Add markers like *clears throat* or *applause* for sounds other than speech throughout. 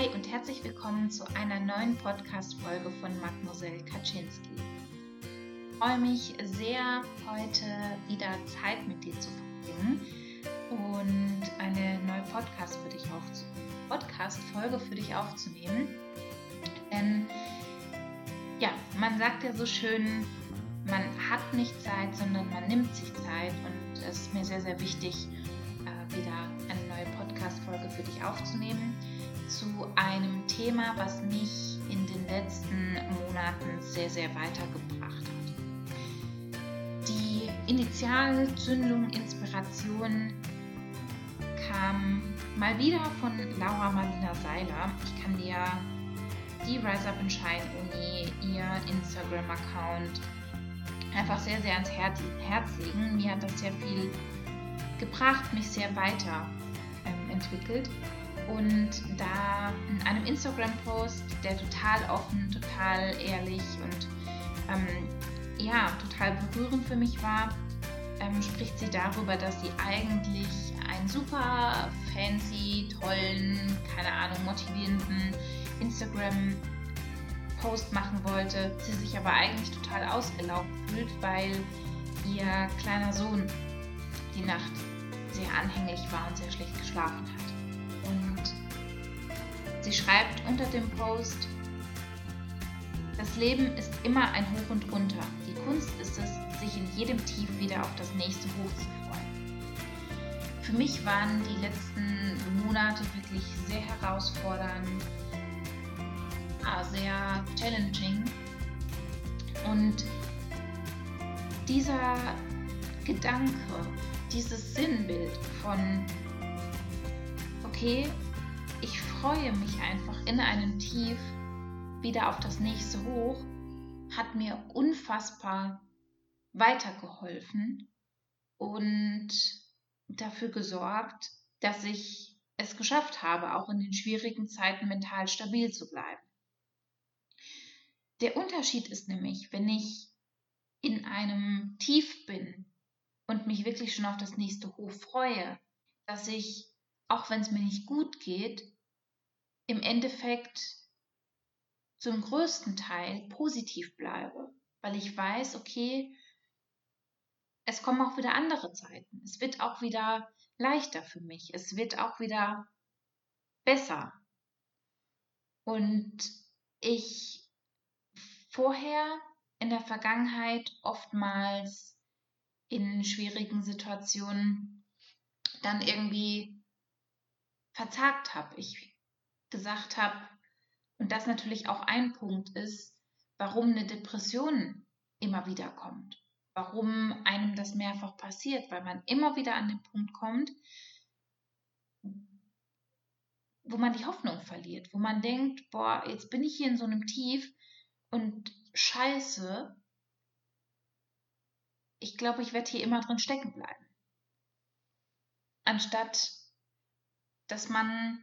Hi und herzlich willkommen zu einer neuen Podcast-Folge von Mademoiselle Kaczynski. Ich freue mich sehr, heute wieder Zeit mit dir zu verbringen und eine neue Podcast für dich. Podcast-Folge für dich aufzunehmen. Denn ja, man sagt ja so schön, man hat nicht Zeit, sondern man nimmt sich Zeit und es ist mir sehr, sehr wichtig, äh, wieder eine neue Podcast-Folge für dich aufzunehmen zu einem Thema, was mich in den letzten Monaten sehr, sehr weitergebracht hat. Die Initialzündung, Inspiration kam mal wieder von Laura Marlina Seiler. Ich kann dir die Rise Up and Shine Uni, ihr Instagram-Account einfach sehr, sehr ans Herz, legen. Mir hat das sehr viel gebracht, mich sehr weiter ähm, und da in einem Instagram-Post, der total offen, total ehrlich und ähm, ja, total berührend für mich war, ähm, spricht sie darüber, dass sie eigentlich einen super fancy, tollen, keine Ahnung, motivierenden Instagram-Post machen wollte, sie sich aber eigentlich total ausgelaugt fühlt, weil ihr kleiner Sohn die Nacht sehr anhänglich war und sehr schlecht geschlafen hat. Sie schreibt unter dem Post, das Leben ist immer ein Hoch und Runter. Die Kunst ist es, sich in jedem Tief wieder auf das nächste Hoch zu freuen. Für mich waren die letzten Monate wirklich sehr herausfordernd, sehr challenging. Und dieser Gedanke, dieses Sinnbild von, okay, freue mich einfach in einem Tief wieder auf das nächste Hoch, hat mir unfassbar weitergeholfen und dafür gesorgt, dass ich es geschafft habe, auch in den schwierigen Zeiten mental stabil zu bleiben. Der Unterschied ist nämlich, wenn ich in einem Tief bin und mich wirklich schon auf das nächste Hoch freue, dass ich auch wenn es mir nicht gut geht, im Endeffekt zum größten Teil positiv bleibe, weil ich weiß, okay, es kommen auch wieder andere Zeiten. Es wird auch wieder leichter für mich. Es wird auch wieder besser. Und ich vorher in der Vergangenheit oftmals in schwierigen Situationen dann irgendwie verzagt habe, ich gesagt habe, und das natürlich auch ein Punkt ist, warum eine Depression immer wieder kommt, warum einem das mehrfach passiert, weil man immer wieder an den Punkt kommt, wo man die Hoffnung verliert, wo man denkt, boah, jetzt bin ich hier in so einem Tief und scheiße, ich glaube, ich werde hier immer drin stecken bleiben. Anstatt dass man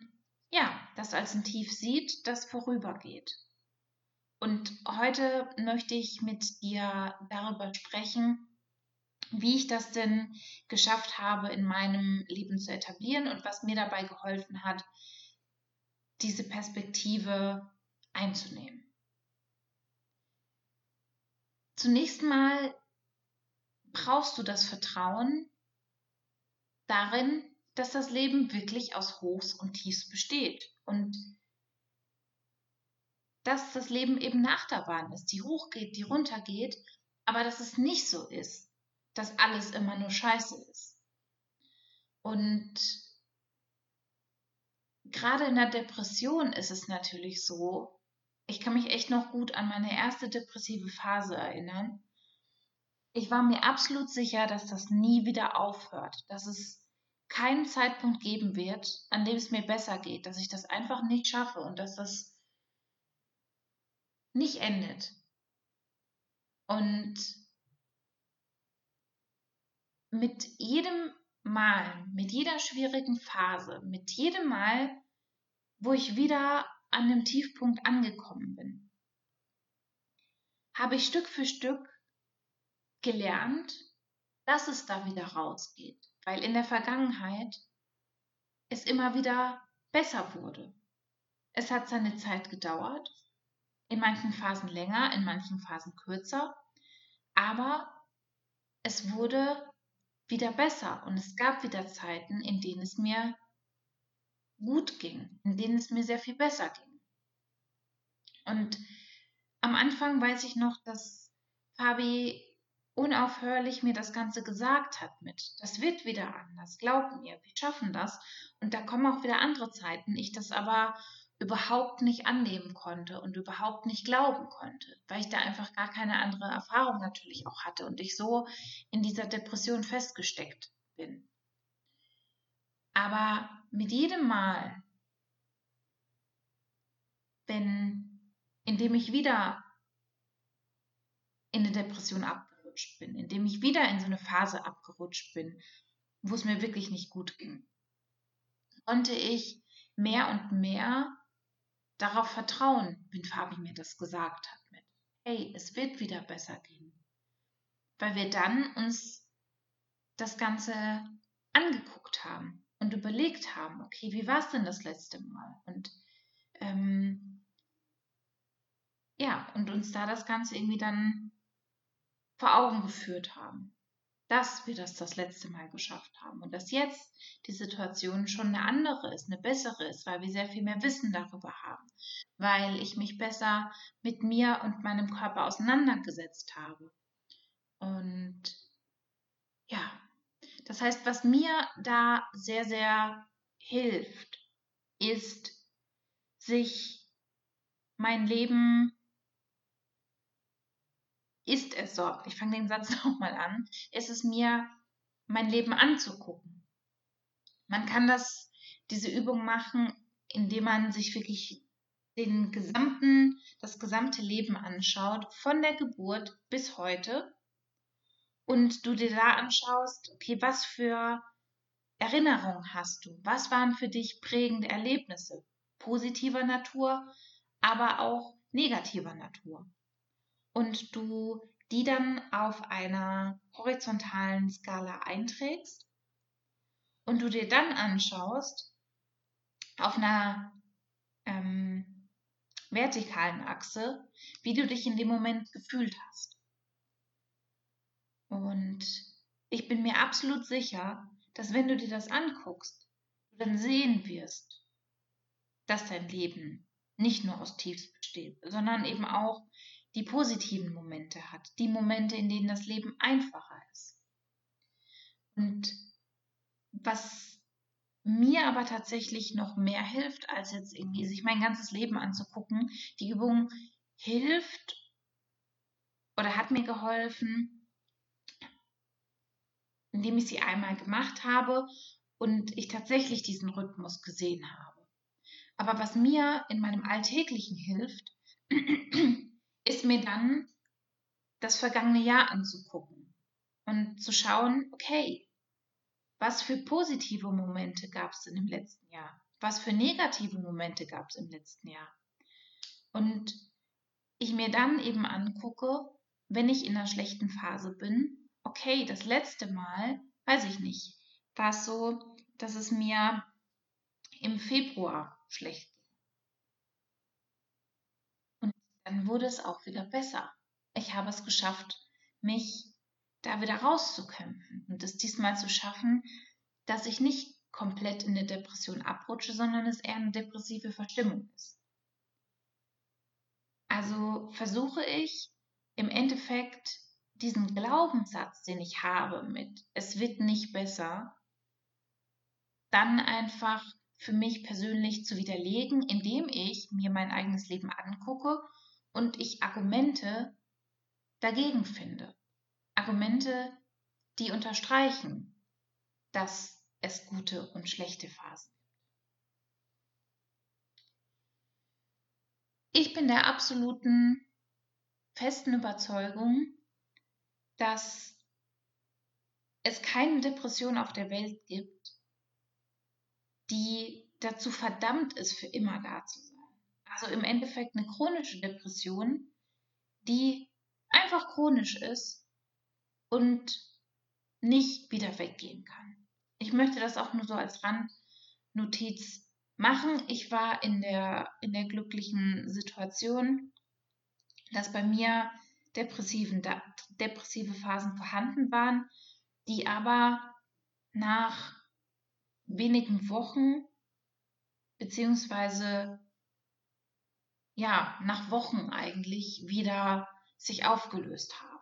ja das als ein Tief sieht, das vorübergeht. Und heute möchte ich mit dir darüber sprechen, wie ich das denn geschafft habe, in meinem Leben zu etablieren und was mir dabei geholfen hat, diese Perspektive einzunehmen. Zunächst mal brauchst du das Vertrauen darin, dass das Leben wirklich aus Hochs und Tiefs besteht und dass das Leben eben Achterbahn ist, die hochgeht, die runtergeht, aber dass es nicht so ist, dass alles immer nur Scheiße ist. Und gerade in der Depression ist es natürlich so, ich kann mich echt noch gut an meine erste depressive Phase erinnern. Ich war mir absolut sicher, dass das nie wieder aufhört, dass es keinen Zeitpunkt geben wird, an dem es mir besser geht, dass ich das einfach nicht schaffe und dass das nicht endet. Und mit jedem Mal, mit jeder schwierigen Phase, mit jedem Mal, wo ich wieder an dem Tiefpunkt angekommen bin, habe ich Stück für Stück gelernt, dass es da wieder rausgeht weil in der Vergangenheit es immer wieder besser wurde. Es hat seine Zeit gedauert, in manchen Phasen länger, in manchen Phasen kürzer, aber es wurde wieder besser und es gab wieder Zeiten, in denen es mir gut ging, in denen es mir sehr viel besser ging. Und am Anfang weiß ich noch, dass Fabi unaufhörlich mir das Ganze gesagt hat mit, das wird wieder anders, glaub mir, wir schaffen das. Und da kommen auch wieder andere Zeiten, ich das aber überhaupt nicht annehmen konnte und überhaupt nicht glauben konnte, weil ich da einfach gar keine andere Erfahrung natürlich auch hatte und ich so in dieser Depression festgesteckt bin. Aber mit jedem Mal, wenn, indem ich wieder in eine Depression abgerutscht bin, indem ich wieder in so eine Phase abgerutscht bin, wo es mir wirklich nicht gut ging, konnte ich mehr und mehr darauf vertrauen, wenn Fabi mir das gesagt hat mit, hey, es wird wieder besser gehen. Weil wir dann uns das Ganze angeguckt haben und überlegt haben, okay, wie war es denn das letzte Mal? Und ähm, ja, und uns da das Ganze irgendwie dann vor Augen geführt haben dass wir das das letzte Mal geschafft haben und dass jetzt die Situation schon eine andere ist, eine bessere ist, weil wir sehr viel mehr Wissen darüber haben, weil ich mich besser mit mir und meinem Körper auseinandergesetzt habe. Und ja, das heißt, was mir da sehr, sehr hilft, ist, sich mein Leben ist es so, ich fange den Satz *laughs* nochmal an, ist es mir, mein Leben anzugucken. Man kann das, diese Übung machen, indem man sich wirklich den gesamten, das gesamte Leben anschaut, von der Geburt bis heute. Und du dir da anschaust, okay, was für Erinnerungen hast du? Was waren für dich prägende Erlebnisse? Positiver Natur, aber auch negativer Natur und du die dann auf einer horizontalen Skala einträgst und du dir dann anschaust auf einer ähm, vertikalen Achse, wie du dich in dem Moment gefühlt hast. Und ich bin mir absolut sicher, dass wenn du dir das anguckst, du dann sehen wirst, dass dein Leben nicht nur aus Tiefs besteht, sondern eben auch die positiven Momente hat, die Momente, in denen das Leben einfacher ist. Und was mir aber tatsächlich noch mehr hilft, als jetzt irgendwie sich mein ganzes Leben anzugucken, die Übung hilft oder hat mir geholfen, indem ich sie einmal gemacht habe und ich tatsächlich diesen Rhythmus gesehen habe. Aber was mir in meinem Alltäglichen hilft, *clears throat* ist mir dann das vergangene Jahr anzugucken und zu schauen, okay, was für positive Momente gab es in dem letzten Jahr? Was für negative Momente gab es im letzten Jahr? Und ich mir dann eben angucke, wenn ich in einer schlechten Phase bin, okay, das letzte Mal, weiß ich nicht, war es so, dass es mir im Februar schlecht dann wurde es auch wieder besser. Ich habe es geschafft, mich da wieder rauszukämpfen und es diesmal zu schaffen, dass ich nicht komplett in eine Depression abrutsche, sondern es eher eine depressive Verstimmung ist. Also versuche ich im Endeffekt diesen Glaubenssatz, den ich habe mit es wird nicht besser, dann einfach für mich persönlich zu widerlegen, indem ich mir mein eigenes Leben angucke und ich Argumente dagegen finde. Argumente, die unterstreichen, dass es gute und schlechte Phasen gibt. Ich bin der absoluten festen Überzeugung, dass es keine Depression auf der Welt gibt, die dazu verdammt ist, für immer da zu sein also im Endeffekt eine chronische Depression, die einfach chronisch ist und nicht wieder weggehen kann. Ich möchte das auch nur so als Randnotiz machen. Ich war in der, in der glücklichen Situation, dass bei mir depressiven, depressive Phasen vorhanden waren, die aber nach wenigen Wochen beziehungsweise ja, nach Wochen eigentlich wieder sich aufgelöst haben,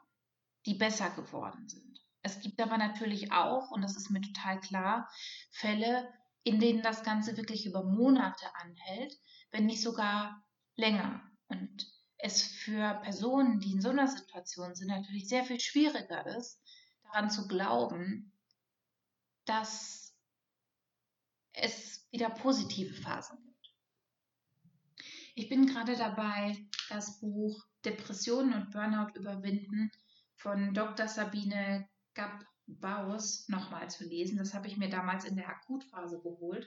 die besser geworden sind. Es gibt aber natürlich auch, und das ist mir total klar, Fälle, in denen das Ganze wirklich über Monate anhält, wenn nicht sogar länger. Und es für Personen, die in so einer Situation sind, natürlich sehr viel schwieriger ist, daran zu glauben, dass es wieder positive Phasen gibt. Ich bin gerade dabei, das Buch Depressionen und Burnout überwinden von Dr. Sabine Gab-Baus nochmal zu lesen. Das habe ich mir damals in der Akutphase geholt.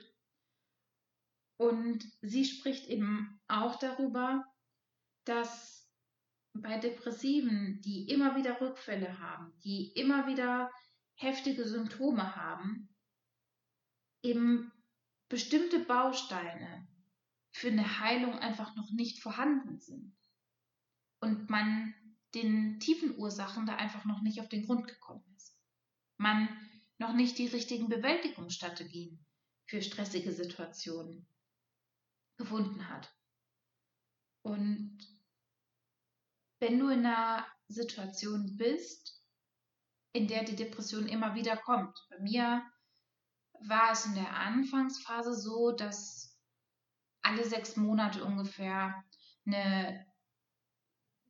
Und sie spricht eben auch darüber, dass bei Depressiven, die immer wieder Rückfälle haben, die immer wieder heftige Symptome haben, eben bestimmte Bausteine für eine Heilung einfach noch nicht vorhanden sind. Und man den tiefen Ursachen da einfach noch nicht auf den Grund gekommen ist. Man noch nicht die richtigen Bewältigungsstrategien für stressige Situationen gefunden hat. Und wenn du in einer Situation bist, in der die Depression immer wieder kommt, bei mir war es in der Anfangsphase so, dass alle sechs Monate ungefähr eine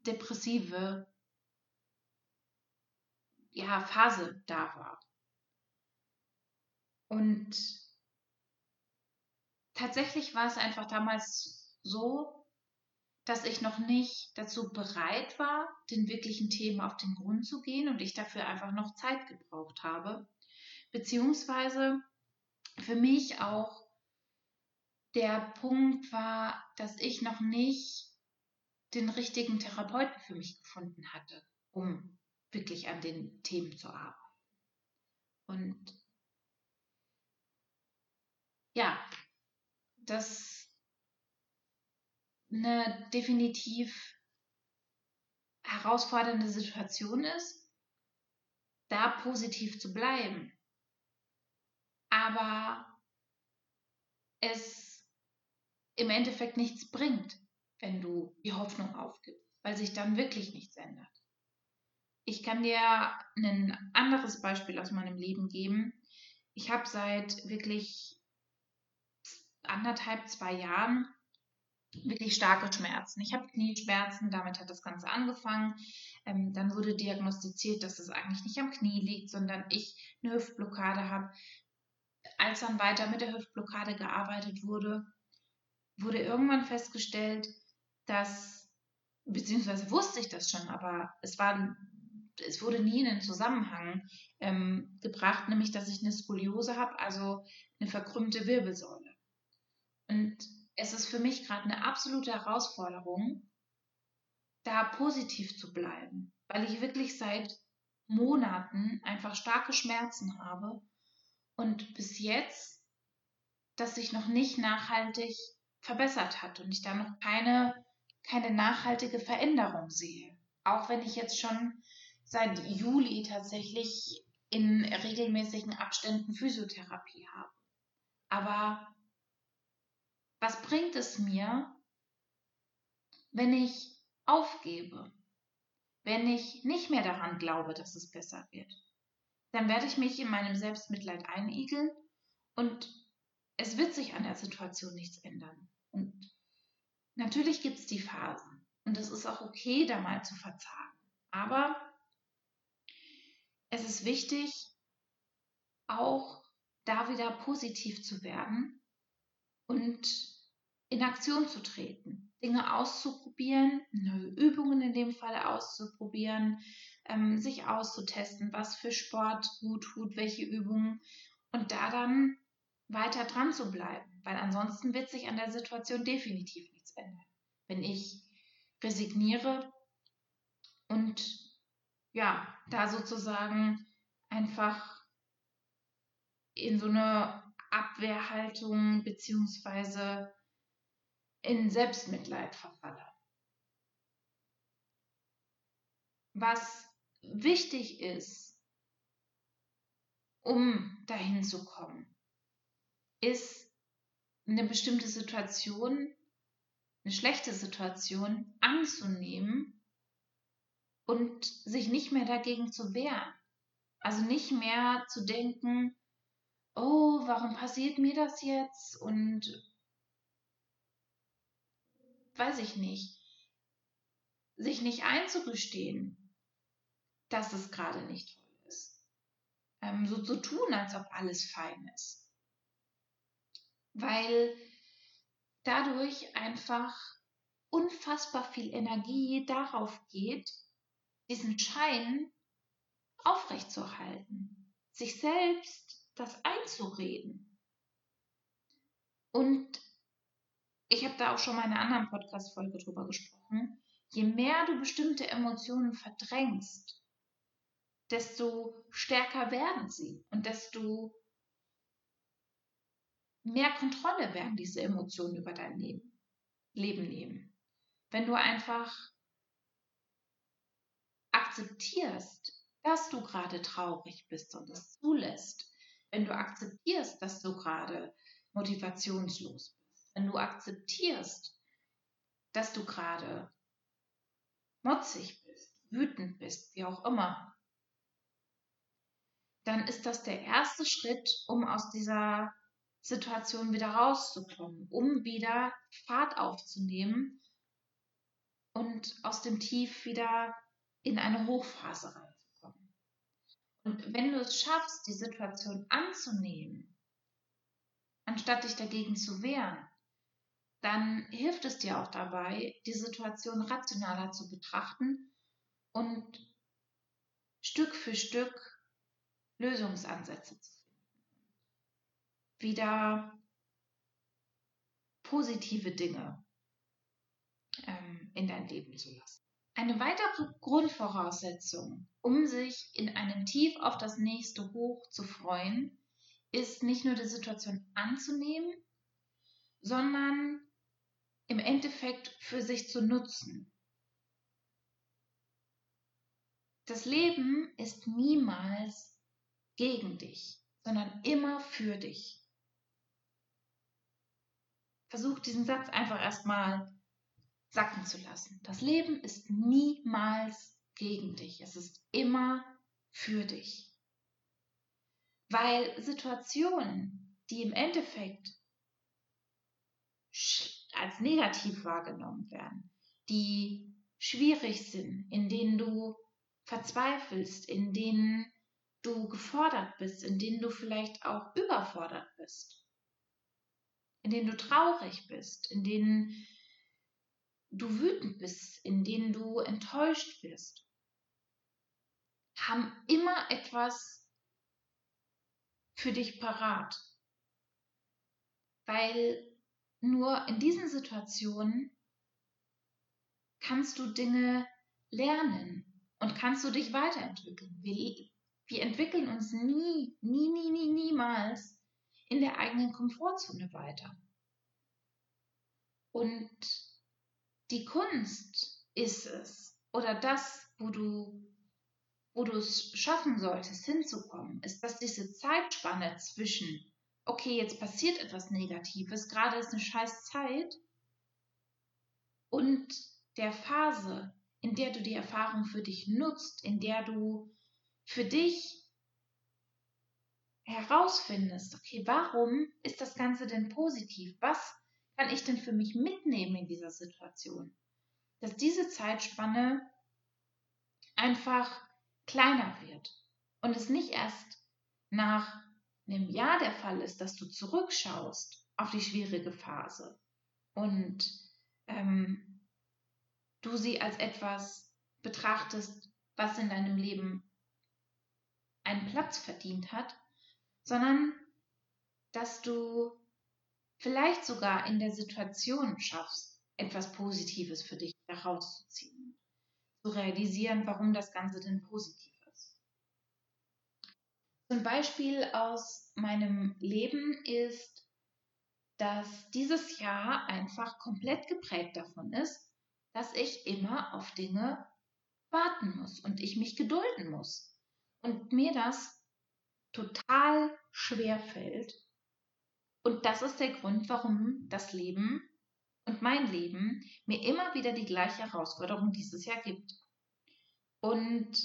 depressive ja, Phase da war. Und tatsächlich war es einfach damals so, dass ich noch nicht dazu bereit war, den wirklichen Themen auf den Grund zu gehen und ich dafür einfach noch Zeit gebraucht habe. Beziehungsweise für mich auch der Punkt war, dass ich noch nicht den richtigen Therapeuten für mich gefunden hatte, um wirklich an den Themen zu arbeiten. Und ja, das eine definitiv herausfordernde Situation ist, da positiv zu bleiben aber es im Endeffekt nichts bringt, wenn du die Hoffnung aufgibst, weil sich dann wirklich nichts ändert. Ich kann dir ein anderes Beispiel aus meinem Leben geben. Ich habe seit wirklich anderthalb, zwei Jahren wirklich starke Schmerzen. Ich habe Knieschmerzen, damit hat das Ganze angefangen. Ähm, dann wurde diagnostiziert, dass es eigentlich nicht am Knie liegt, sondern ich eine Hüftblockade habe als dann weiter mit der Hüftblockade gearbeitet wurde, wurde irgendwann festgestellt, dass, beziehungsweise wusste ich das schon, aber es war, es wurde nie in den Zusammenhang ähm, gebracht, nämlich, dass ich eine Skoliose habe, also eine verkrümmte Wirbelsäule. Und es ist für mich gerade eine absolute Herausforderung, da positiv zu bleiben, weil ich wirklich seit Monaten einfach starke Schmerzen habe und bis jetzt das sich noch nicht nachhaltig verbessert hat und ich da noch keine, keine nachhaltige Veränderung sehe. Auch wenn ich jetzt schon seit Juli tatsächlich in regelmäßigen Abständen Physiotherapie habe. Aber was bringt es mir, wenn ich aufgebe, wenn ich nicht mehr daran glaube, dass es besser wird? dann werde ich mich in meinem Selbstmitleid einigeln und es wird sich an der Situation nichts ändern. Und natürlich gibt es die Phasen und es ist auch okay, da mal zu verzagen. Aber es ist wichtig, auch da wieder positiv zu werden und in Aktion zu treten, Dinge auszuprobieren, neue Übungen in dem Fall auszuprobieren, ähm, sich auszutesten, was für Sport gut tut, welche Übungen und da dann weiter dran zu bleiben, weil ansonsten wird sich an der Situation definitiv nichts ändern. Wenn ich resigniere und ja, da sozusagen einfach in so eine Abwehrhaltung beziehungsweise in Selbstmitleid verfalle. Was wichtig ist, um dahin zu kommen, ist eine bestimmte Situation, eine schlechte Situation anzunehmen und sich nicht mehr dagegen zu wehren. Also nicht mehr zu denken, oh, warum passiert mir das jetzt? Und weiß ich nicht, sich nicht einzugestehen, dass es gerade nicht toll ist. Ähm, so zu tun, als ob alles fein ist. Weil dadurch einfach unfassbar viel Energie darauf geht, diesen Schein aufrechtzuerhalten, sich selbst das einzureden. Und ich habe da auch schon mal in einer anderen Podcast-Folge drüber gesprochen. Je mehr du bestimmte Emotionen verdrängst, desto stärker werden sie und desto mehr Kontrolle werden diese Emotionen über dein Leben, Leben nehmen. Wenn du einfach akzeptierst, dass du gerade traurig bist und es zulässt, wenn du akzeptierst, dass du gerade motivationslos bist, wenn du akzeptierst, dass du gerade motzig bist, wütend bist, wie auch immer, dann ist das der erste Schritt, um aus dieser Situation wieder rauszukommen, um wieder Fahrt aufzunehmen und aus dem Tief wieder in eine Hochphase reinzukommen. Und wenn du es schaffst, die Situation anzunehmen, anstatt dich dagegen zu wehren, dann hilft es dir auch dabei, die Situation rationaler zu betrachten und Stück für Stück Lösungsansätze zu finden. Wieder positive Dinge ähm, in dein Leben zu lassen. Eine weitere Grundvoraussetzung, um sich in einem Tief auf das nächste Hoch zu freuen, ist nicht nur die Situation anzunehmen, sondern im Endeffekt für sich zu nutzen. Das Leben ist niemals gegen dich, sondern immer für dich. Versuch diesen Satz einfach erstmal sacken zu lassen. Das Leben ist niemals gegen dich. Es ist immer für dich. Weil Situationen, die im Endeffekt als negativ wahrgenommen werden, die schwierig sind, in denen du verzweifelst, in denen du gefordert bist, in denen du vielleicht auch überfordert bist, in denen du traurig bist, in denen du wütend bist, in denen du enttäuscht bist, haben immer etwas für dich parat. Weil nur in diesen Situationen kannst du Dinge lernen und kannst du dich weiterentwickeln. Wir, wir entwickeln uns nie, nie, nie, nie, niemals in der eigenen Komfortzone weiter. Und die Kunst ist es, oder das, wo du, wo du es schaffen solltest, hinzukommen, ist, dass diese Zeitspanne zwischen, okay, jetzt passiert etwas Negatives, gerade ist eine scheiß Zeit, und der Phase, in der du die Erfahrung für dich nutzt, in der du für dich herausfindest, okay, warum ist das Ganze denn positiv? Was kann ich denn für mich mitnehmen in dieser Situation? Dass diese Zeitspanne einfach kleiner wird und es nicht erst nach einem Jahr der Fall ist, dass du zurückschaust auf die schwierige Phase und ähm, du sie als etwas betrachtest, was in deinem Leben einen Platz verdient hat, sondern dass du vielleicht sogar in der Situation schaffst, etwas Positives für dich herauszuziehen, zu realisieren, warum das Ganze denn positiv ist. Ein Beispiel aus meinem Leben ist, dass dieses Jahr einfach komplett geprägt davon ist, dass ich immer auf Dinge warten muss und ich mich gedulden muss. Und mir das total schwer fällt. Und das ist der Grund, warum das Leben und mein Leben mir immer wieder die gleiche Herausforderung dieses Jahr gibt. Und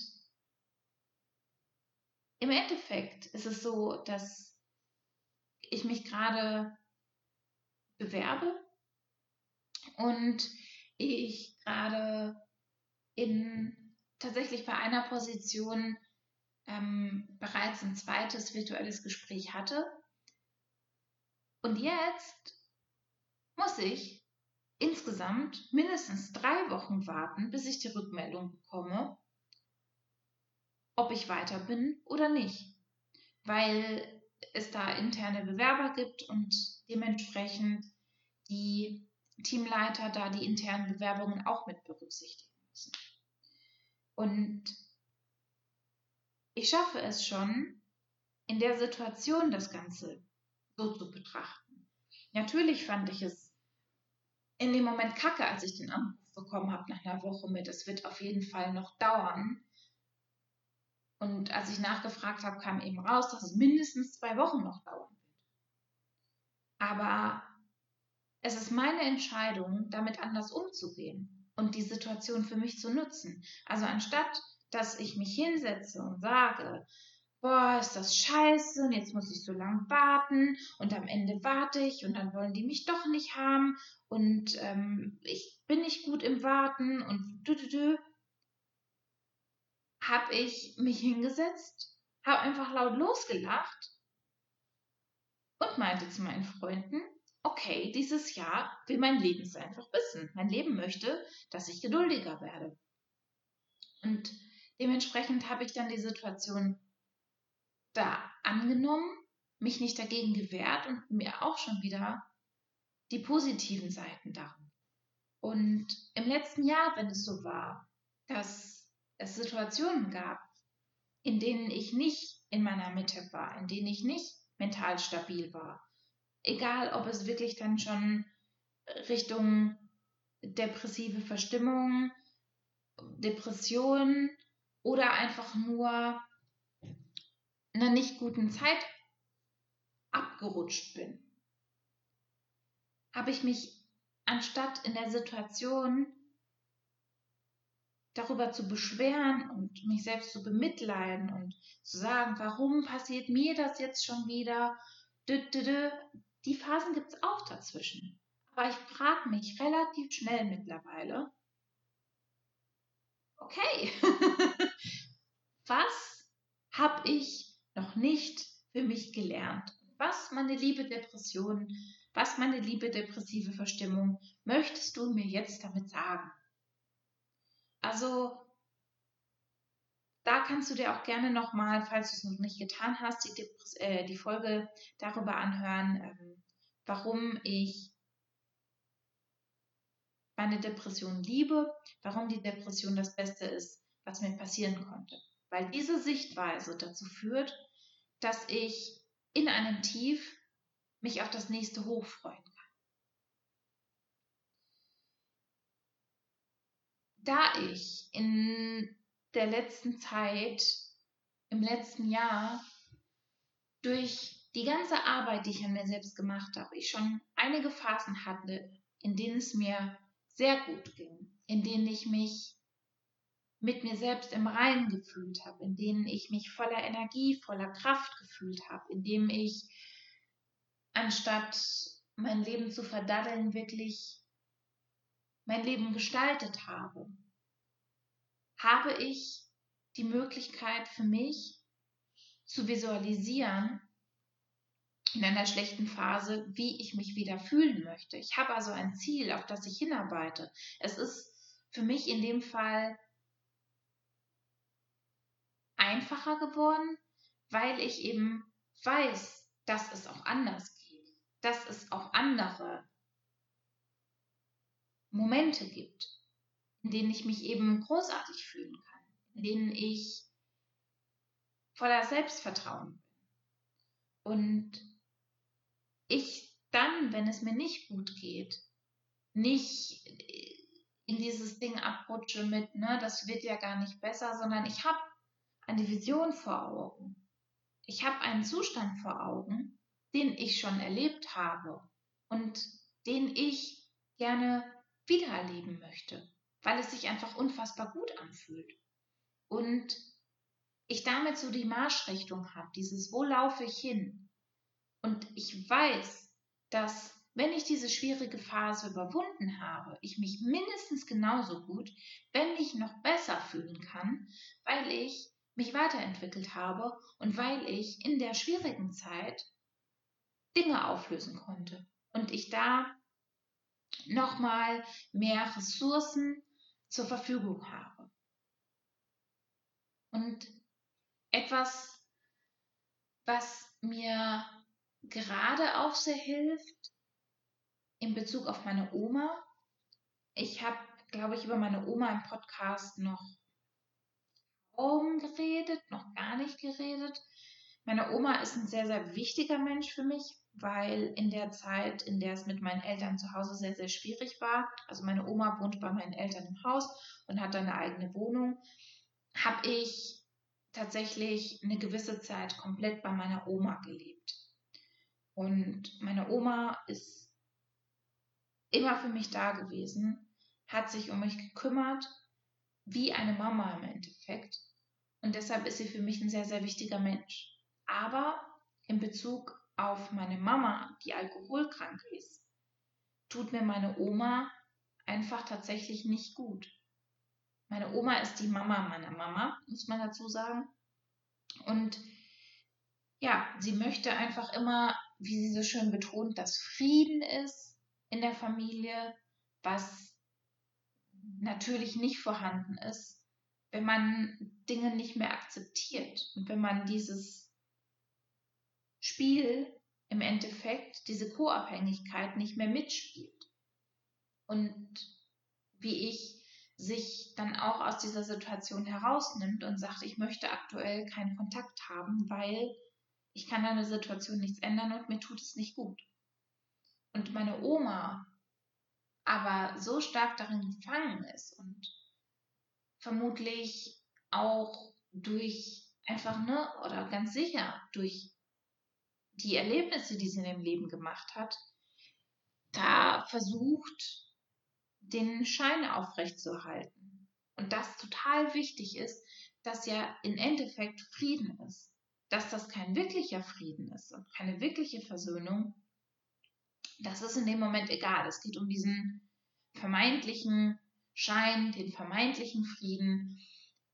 im Endeffekt ist es so, dass ich mich gerade bewerbe und ich gerade in tatsächlich bei einer Position ähm, bereits ein zweites virtuelles Gespräch hatte. Und jetzt muss ich insgesamt mindestens drei Wochen warten, bis ich die Rückmeldung bekomme, ob ich weiter bin oder nicht. Weil es da interne Bewerber gibt und dementsprechend die Teamleiter da die internen Bewerbungen auch mit berücksichtigen müssen. Und ich schaffe es schon, in der Situation das Ganze so zu betrachten. Natürlich fand ich es in dem Moment kacke, als ich den Anruf bekommen habe nach einer Woche mit, es wird auf jeden Fall noch dauern. Und als ich nachgefragt habe, kam eben raus, dass es mindestens zwei Wochen noch dauern wird. Aber es ist meine Entscheidung, damit anders umzugehen und die Situation für mich zu nutzen. Also anstatt, dass ich mich hinsetze und sage, boah, ist das scheiße und jetzt muss ich so lange warten und am Ende warte ich und dann wollen die mich doch nicht haben und ähm, ich bin nicht gut im Warten und du, du, du, habe ich mich hingesetzt, habe einfach laut losgelacht und meinte zu meinen Freunden, okay, dieses Jahr will mein Leben es einfach wissen. Mein Leben möchte, dass ich geduldiger werde. Und dementsprechend habe ich dann die Situation da angenommen, mich nicht dagegen gewehrt und mir auch schon wieder die positiven Seiten daran. Und im letzten Jahr, wenn es so war, dass es Situationen gab, in denen ich nicht in meiner Mitte war, in denen ich nicht mental stabil war, egal ob es wirklich dann schon Richtung depressive Verstimmung, Depression oder einfach nur einer nicht guten Zeit abgerutscht bin, habe ich mich anstatt in der Situation darüber zu beschweren und mich selbst zu bemitleiden und zu sagen, warum passiert mir das jetzt schon wieder? Die Phasen gibt es auch dazwischen. Aber ich frage mich relativ schnell mittlerweile, okay, *laughs* was habe ich noch nicht für mich gelernt. Was, meine liebe Depression, was, meine liebe depressive Verstimmung, möchtest du mir jetzt damit sagen? Also, da kannst du dir auch gerne nochmal, falls du es noch nicht getan hast, die, äh, die Folge darüber anhören, ähm, warum ich meine Depression liebe, warum die Depression das Beste ist, was mir passieren konnte. Weil diese Sichtweise dazu führt, dass ich in einem Tief mich auf das nächste Hoch freuen kann. Da ich in der letzten Zeit, im letzten Jahr, durch die ganze Arbeit, die ich an mir selbst gemacht habe, ich schon einige Phasen hatte, in denen es mir sehr gut ging, in denen ich mich mit mir selbst im Reinen gefühlt habe, in denen ich mich voller Energie, voller Kraft gefühlt habe, in dem ich anstatt mein Leben zu verdaddeln, wirklich mein Leben gestaltet habe, habe ich die Möglichkeit für mich zu visualisieren in einer schlechten Phase, wie ich mich wieder fühlen möchte. Ich habe also ein Ziel, auf das ich hinarbeite. Es ist für mich in dem Fall einfacher geworden, weil ich eben weiß, dass es auch anders geht, dass es auch andere Momente gibt, in denen ich mich eben großartig fühlen kann, in denen ich voller Selbstvertrauen bin. Und ich dann, wenn es mir nicht gut geht, nicht in dieses Ding abrutsche mit, ne, das wird ja gar nicht besser, sondern ich habe eine Vision vor Augen. Ich habe einen Zustand vor Augen, den ich schon erlebt habe und den ich gerne wiedererleben möchte, weil es sich einfach unfassbar gut anfühlt. Und ich damit so die Marschrichtung habe, dieses, wo laufe ich hin? Und ich weiß, dass wenn ich diese schwierige Phase überwunden habe, ich mich mindestens genauso gut, wenn nicht noch besser fühlen kann, weil ich mich weiterentwickelt habe und weil ich in der schwierigen Zeit Dinge auflösen konnte und ich da nochmal mehr Ressourcen zur Verfügung habe. Und etwas, was mir gerade auch sehr hilft in Bezug auf meine Oma. Ich habe, glaube ich, über meine Oma im Podcast noch kaum geredet, noch gar nicht geredet. Meine Oma ist ein sehr, sehr wichtiger Mensch für mich, weil in der Zeit, in der es mit meinen Eltern zu Hause sehr, sehr schwierig war, also meine Oma wohnt bei meinen Eltern im Haus und hat eine eigene Wohnung, habe ich tatsächlich eine gewisse Zeit komplett bei meiner Oma gelebt. Und meine Oma ist immer für mich da gewesen, hat sich um mich gekümmert, wie eine Mama im Endeffekt. Und deshalb ist sie für mich ein sehr, sehr wichtiger Mensch. Aber in Bezug auf meine Mama, die alkoholkrank ist, tut mir meine Oma einfach tatsächlich nicht gut. Meine Oma ist die Mama meiner Mama, muss man dazu sagen. Und ja, sie möchte einfach immer, wie sie so schön betont, dass Frieden ist in der Familie, was natürlich nicht vorhanden ist, wenn man Dinge nicht mehr akzeptiert und wenn man dieses Spiel im Endeffekt, diese Co-Abhängigkeit nicht mehr mitspielt. Und wie ich sich dann auch aus dieser Situation herausnimmt und sagt, ich möchte aktuell keinen Kontakt haben, weil ich kann an der Situation nichts ändern und mir tut es nicht gut. Und meine Oma aber so stark darin gefangen ist und vermutlich auch durch einfach, ne, oder ganz sicher durch die Erlebnisse, die sie in dem Leben gemacht hat, da versucht, den Schein aufrechtzuerhalten. Und das total wichtig ist, dass ja im Endeffekt Frieden ist. Dass das kein wirklicher Frieden ist und keine wirkliche Versöhnung, das ist in dem Moment egal. Es geht um diesen vermeintlichen Schein, den vermeintlichen Frieden.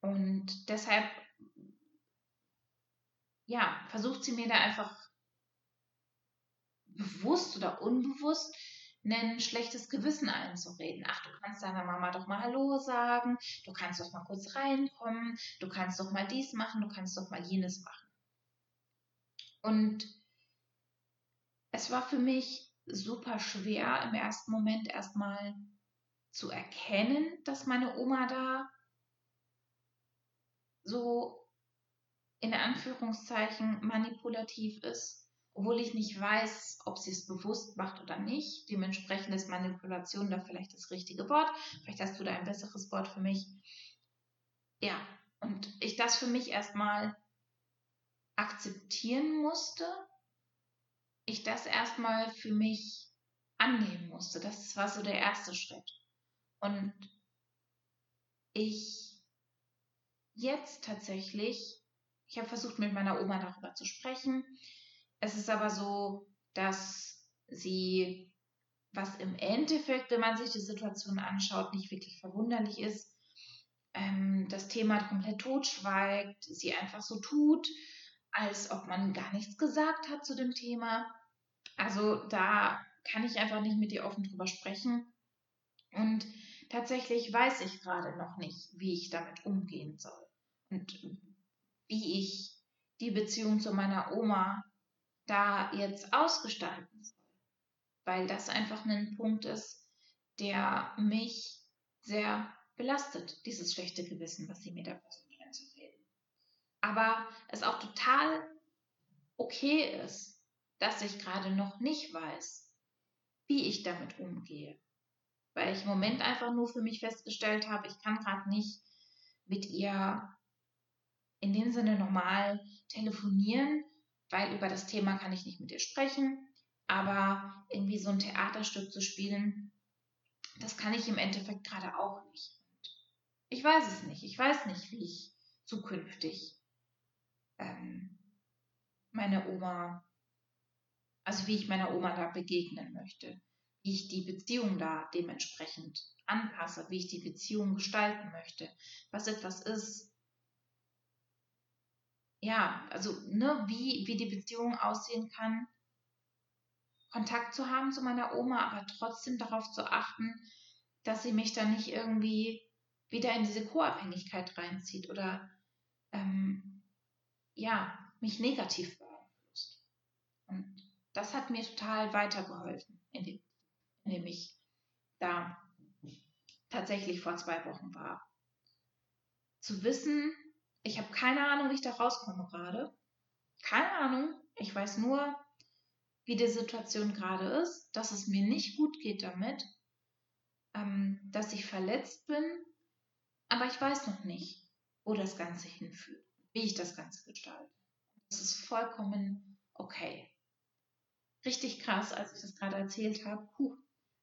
Und deshalb, ja, versucht sie mir da einfach bewusst oder unbewusst ein schlechtes Gewissen einzureden. Ach, du kannst deiner Mama doch mal Hallo sagen, du kannst doch mal kurz reinkommen, du kannst doch mal dies machen, du kannst doch mal jenes machen. Und es war für mich super schwer im ersten Moment erstmal zu erkennen, dass meine Oma da so in Anführungszeichen manipulativ ist obwohl ich nicht weiß, ob sie es bewusst macht oder nicht. Dementsprechend ist Manipulation da vielleicht das richtige Wort. Vielleicht hast du da ein besseres Wort für mich. Ja, und ich das für mich erstmal akzeptieren musste. Ich das erstmal für mich annehmen musste. Das war so der erste Schritt. Und ich jetzt tatsächlich, ich habe versucht mit meiner Oma darüber zu sprechen. Es ist aber so, dass sie, was im Endeffekt, wenn man sich die Situation anschaut, nicht wirklich verwunderlich ist, ähm, das Thema komplett totschweigt, sie einfach so tut, als ob man gar nichts gesagt hat zu dem Thema. Also da kann ich einfach nicht mit ihr offen drüber sprechen. Und tatsächlich weiß ich gerade noch nicht, wie ich damit umgehen soll und wie ich die Beziehung zu meiner Oma da jetzt ausgestalten soll. Weil das einfach ein Punkt ist, der mich sehr belastet, dieses schlechte Gewissen, was sie mir da versucht. Aber es auch total okay ist, dass ich gerade noch nicht weiß, wie ich damit umgehe. Weil ich im Moment einfach nur für mich festgestellt habe, ich kann gerade nicht mit ihr in dem Sinne normal telefonieren, weil über das Thema kann ich nicht mit ihr sprechen. Aber irgendwie so ein Theaterstück zu spielen, das kann ich im Endeffekt gerade auch nicht. Ich weiß es nicht. Ich weiß nicht, wie ich zukünftig ähm, meine Oma, also wie ich meiner Oma da begegnen möchte, wie ich die Beziehung da dementsprechend anpasse, wie ich die Beziehung gestalten möchte, was etwas ist. Ja, also ne, wie, wie die Beziehung aussehen kann, Kontakt zu haben zu meiner Oma, aber trotzdem darauf zu achten, dass sie mich dann nicht irgendwie wieder in diese Co-Abhängigkeit reinzieht oder ähm, ja, mich negativ beeinflusst. Und das hat mir total weitergeholfen, indem, indem ich da tatsächlich vor zwei Wochen war. Zu wissen, ich habe keine Ahnung, wie ich da rauskomme gerade. Keine Ahnung. Ich weiß nur, wie die Situation gerade ist, dass es mir nicht gut geht damit, ähm, dass ich verletzt bin, aber ich weiß noch nicht, wo das Ganze hinführt, wie ich das Ganze gestalte. Das ist vollkommen okay. Richtig krass, als ich das gerade erzählt habe, puh,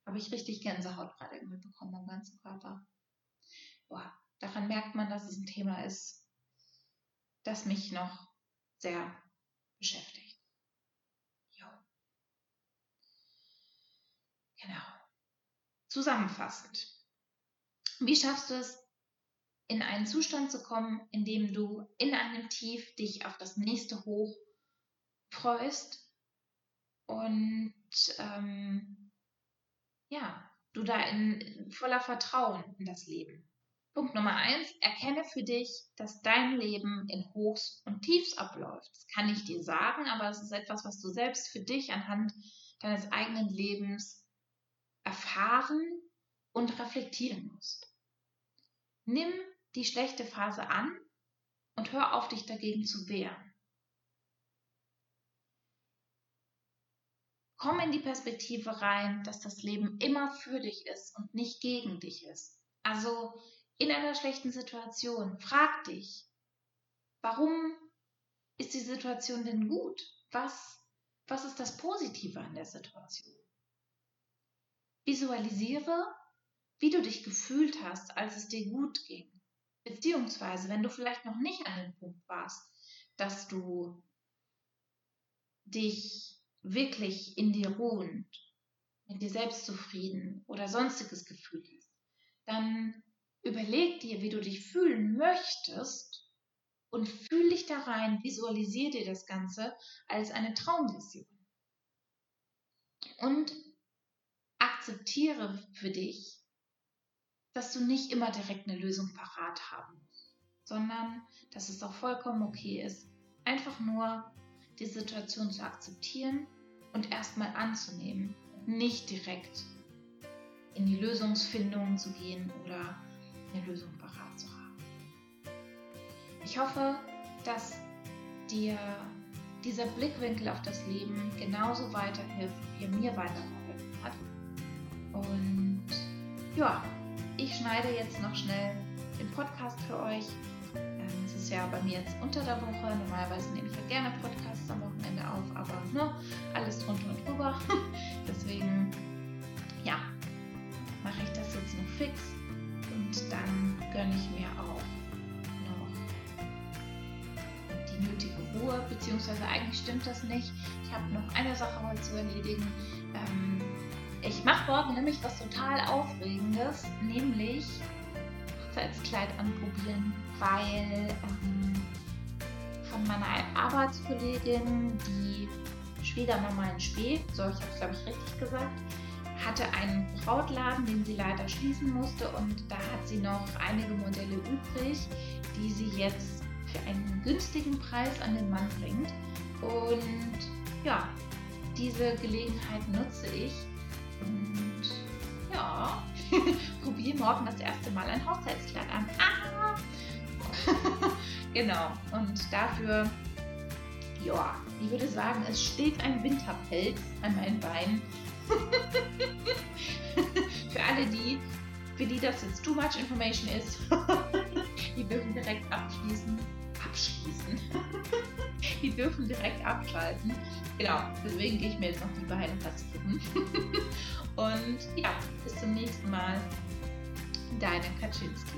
habe ich richtig Gänsehaut gerade irgendwie bekommen am ganzen Körper. Boah, daran merkt man, dass es ein Thema ist, das mich noch sehr beschäftigt. Jo. Genau. Zusammenfassend. Wie schaffst du es, in einen Zustand zu kommen, in dem du in einem Tief dich auf das nächste Hoch freust und ähm, ja, du da in voller Vertrauen in das Leben. Punkt Nummer eins, erkenne für dich, dass dein Leben in Hochs und Tiefs abläuft. Das kann ich dir sagen, aber es ist etwas, was du selbst für dich anhand deines eigenen Lebens erfahren und reflektieren musst. Nimm die schlechte Phase an und hör auf, dich dagegen zu wehren. Komm in die Perspektive rein, dass das Leben immer für dich ist und nicht gegen dich ist. Also in einer schlechten Situation, frag dich, warum ist die Situation denn gut? Was, was ist das Positive an der Situation? Visualisiere, wie du dich gefühlt hast, als es dir gut ging. Beziehungsweise, wenn du vielleicht noch nicht an dem Punkt warst, dass du dich wirklich in dir ruhend, mit dir selbst zufrieden oder sonstiges Gefühl hast, dann überleg dir, wie du dich fühlen möchtest und fühl dich da rein, visualisier dir das Ganze als eine Traumvision. Und akzeptiere für dich, dass du nicht immer direkt eine Lösung parat haben musst, sondern dass es auch vollkommen okay ist, einfach nur die Situation zu akzeptieren und erstmal anzunehmen, nicht direkt in die Lösungsfindung zu gehen oder eine Lösung parat zu haben. Ich hoffe, dass dir dieser Blickwinkel auf das Leben genauso weiterhilft, wie er mir weitergeholfen hat. Und ja, ich schneide jetzt noch schnell den Podcast für euch. Ähm, es ist ja bei mir jetzt unter der Woche. Normalerweise nehme ich ja gerne Podcasts am Wochenende auf, aber ne, alles drunter und drüber. *laughs* Deswegen, ja, mache ich das jetzt noch fix und dann gönne ich mir auch noch die nötige Ruhe, beziehungsweise eigentlich stimmt das nicht. Ich habe noch eine Sache heute zu erledigen. Ähm, ich mache morgen nämlich was total Aufregendes, nämlich Hochzeitskleid anprobieren, weil ähm, von meiner Arbeitskollegin, die Schwiegermama in Spee, so ich habe es glaube ich richtig gesagt, hatte einen Brautladen, den sie leider schließen musste und da hat sie noch einige Modelle übrig, die sie jetzt für einen günstigen Preis an den Mann bringt. Und ja, diese Gelegenheit nutze ich und ja, *laughs* probiere morgen das erste Mal ein Hochzeitskleid an. Ah! *laughs* Genau. Und dafür, ja, ich würde sagen, es steht ein Winterpelz an meinen Beinen. *laughs* Für alle die, für die das jetzt too much information ist, die dürfen direkt abschließen. Abschließen. *laughs* die dürfen direkt abschalten. Genau, deswegen gehe ich mir jetzt noch die Beine rasieren. *laughs* Und ja, bis zum nächsten Mal. Deine Kaczynski.